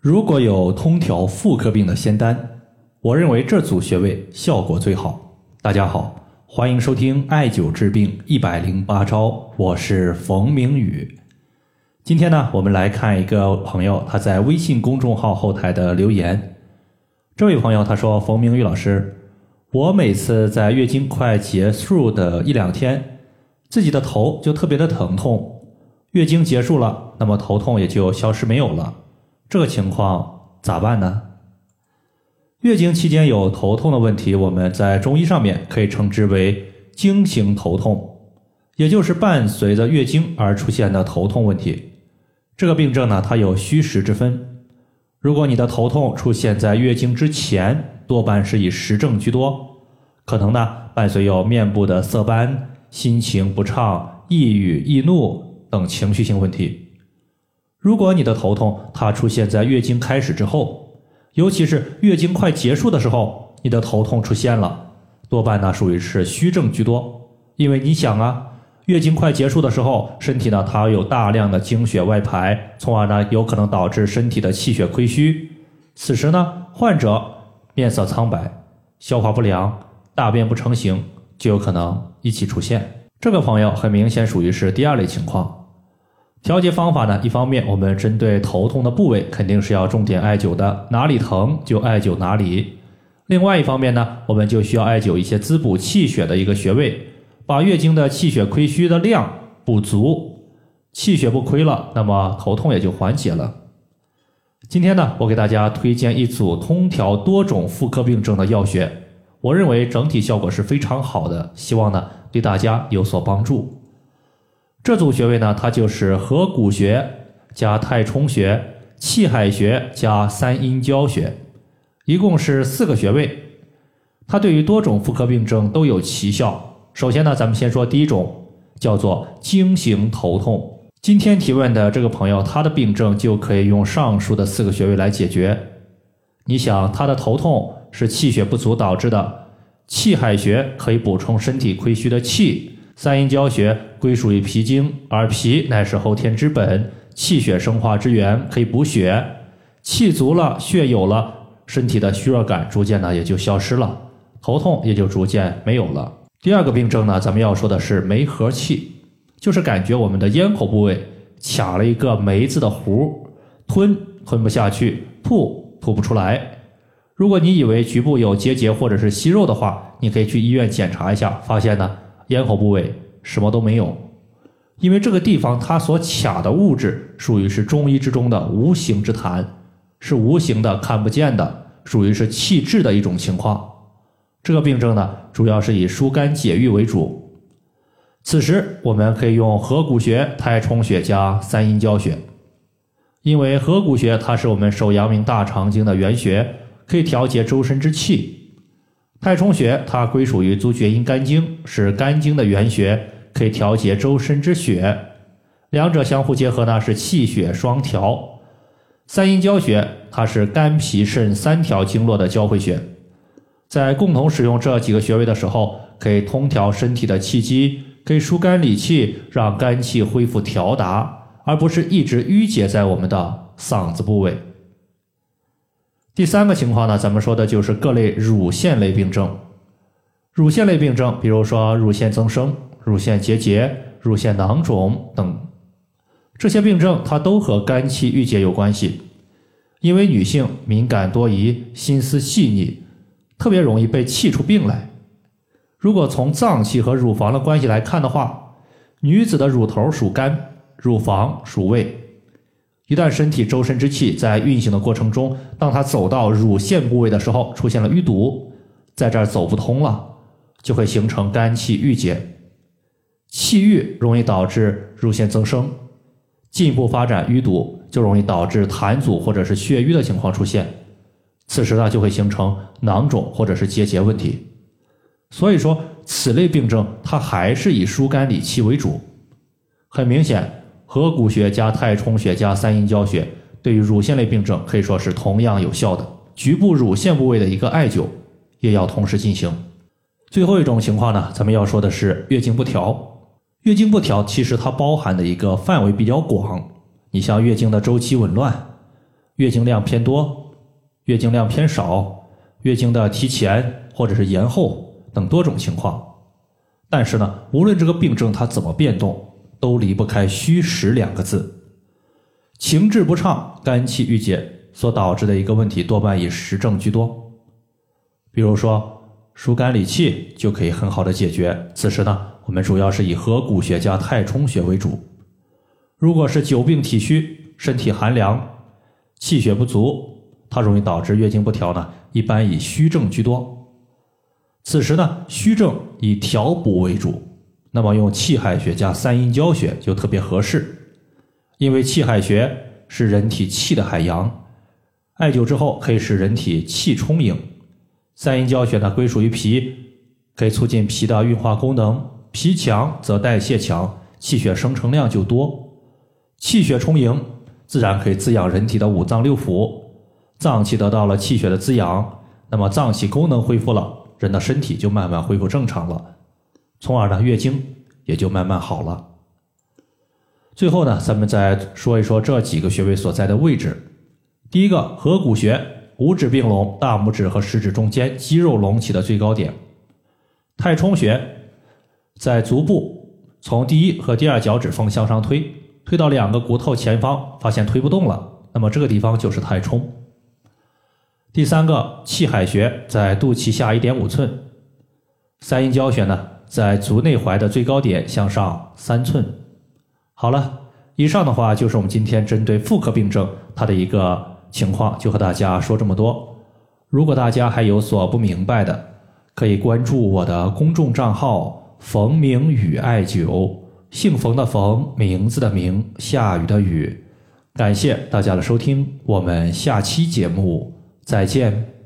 如果有通调妇科病的仙丹，我认为这组穴位效果最好。大家好，欢迎收听艾灸治病一百零八招，我是冯明宇。今天呢，我们来看一个朋友他在微信公众号后台的留言。这位朋友他说：“冯明宇老师，我每次在月经快结束的一两天，自己的头就特别的疼痛，月经结束了，那么头痛也就消失没有了。”这个情况咋办呢？月经期间有头痛的问题，我们在中医上面可以称之为经行头痛，也就是伴随着月经而出现的头痛问题。这个病症呢，它有虚实之分。如果你的头痛出现在月经之前，多半是以实症居多，可能呢伴随有面部的色斑、心情不畅、抑郁、易怒等情绪性问题。如果你的头痛它出现在月经开始之后，尤其是月经快结束的时候，你的头痛出现了，多半呢属于是虚症居多。因为你想啊，月经快结束的时候，身体呢它有大量的经血外排，从而呢有可能导致身体的气血亏虚。此时呢，患者面色苍白、消化不良、大便不成形，就有可能一起出现。这个朋友很明显属于是第二类情况。调节方法呢？一方面，我们针对头痛的部位肯定是要重点艾灸的，哪里疼就艾灸哪里。另外一方面呢，我们就需要艾灸一些滋补气血的一个穴位，把月经的气血亏虚的量补足，气血不亏了，那么头痛也就缓解了。今天呢，我给大家推荐一组通调多种妇科病症的药穴，我认为整体效果是非常好的，希望呢对大家有所帮助。这组穴位呢，它就是合谷穴加太冲穴、气海穴加三阴交穴，一共是四个穴位。它对于多种妇科病症都有奇效。首先呢，咱们先说第一种，叫做经行头痛。今天提问的这个朋友，他的病症就可以用上述的四个穴位来解决。你想，他的头痛是气血不足导致的，气海穴可以补充身体亏虚的气。三阴交穴归属于脾经，而脾乃是后天之本，气血生化之源，可以补血。气足了，血有了，身体的虚弱感逐渐呢也就消失了，头痛也就逐渐没有了。第二个病症呢，咱们要说的是梅核气，就是感觉我们的咽口部位卡了一个梅子的核，吞吞不下去，吐吐不出来。如果你以为局部有结节或者是息肉的话，你可以去医院检查一下，发现呢。咽喉部位什么都没有，因为这个地方它所卡的物质属于是中医之中的无形之痰，是无形的、看不见的，属于是气滞的一种情况。这个病症呢，主要是以疏肝解郁为主。此时我们可以用合谷穴、太冲穴加三阴交穴，因为合谷穴它是我们手阳明大肠经的原穴，可以调节周身之气。太冲穴它归属于足厥阴肝经，是肝经的原穴，可以调节周身之血，两者相互结合呢是气血双调。三阴交穴它是肝脾肾三条经络的交汇穴，在共同使用这几个穴位的时候，可以通调身体的气机，可以疏肝理气，让肝气恢复调达，而不是一直淤结在我们的嗓子部位。第三个情况呢，咱们说的就是各类乳腺类病症。乳腺类病症，比如说乳腺增生、乳腺结节、乳腺囊肿等，这些病症它都和肝气郁结有关系。因为女性敏感多疑、心思细腻，特别容易被气出病来。如果从脏器和乳房的关系来看的话，女子的乳头属肝，乳房属胃。一旦身体周身之气在运行的过程中，当它走到乳腺部位的时候，出现了淤堵，在这儿走不通了，就会形成肝气郁结，气郁容易导致乳腺增生，进一步发展淤堵，就容易导致痰阻或者是血瘀的情况出现，此时呢就会形成囊肿或者是结节问题。所以说，此类病症它还是以疏肝理气为主，很明显。合谷穴加太冲穴加三阴交穴，对于乳腺类病症可以说是同样有效的。局部乳腺部位的一个艾灸也要同时进行。最后一种情况呢，咱们要说的是月经不调。月经不调其实它包含的一个范围比较广，你像月经的周期紊乱、月经量偏多、月经量偏少、月经的提前或者是延后等多种情况。但是呢，无论这个病症它怎么变动，都离不开虚实两个字。情志不畅、肝气郁结所导致的一个问题，多半以实症居多。比如说疏肝理气就可以很好的解决。此时呢，我们主要是以合谷穴加太冲穴为主。如果是久病体虚、身体寒凉、气血不足，它容易导致月经不调呢，一般以虚症居多。此时呢，虚症以调补为主，那么用气海穴加三阴交穴就特别合适。因为气海穴是人体气的海洋，艾灸之后可以使人体气充盈。三阴交穴呢归属于脾，可以促进脾的运化功能。脾强则代谢强，气血生成量就多，气血充盈，自然可以滋养人体的五脏六腑。脏器得到了气血的滋养，那么脏器功能恢复了，人的身体就慢慢恢复正常了，从而呢月经也就慢慢好了。最后呢，咱们再说一说这几个穴位所在的位置。第一个合谷穴，五指并拢，大拇指和食指中间肌肉隆起的最高点。太冲穴在足部，从第一和第二脚趾缝向上推，推到两个骨头前方，发现推不动了，那么这个地方就是太冲。第三个气海穴在肚脐下一点五寸。三阴交穴呢，在足内踝的最高点向上三寸。好了，以上的话就是我们今天针对妇科病症它的一个情况，就和大家说这么多。如果大家还有所不明白的，可以关注我的公众账号“冯明宇艾灸”，姓冯的冯，名字的名，下雨的雨。感谢大家的收听，我们下期节目再见。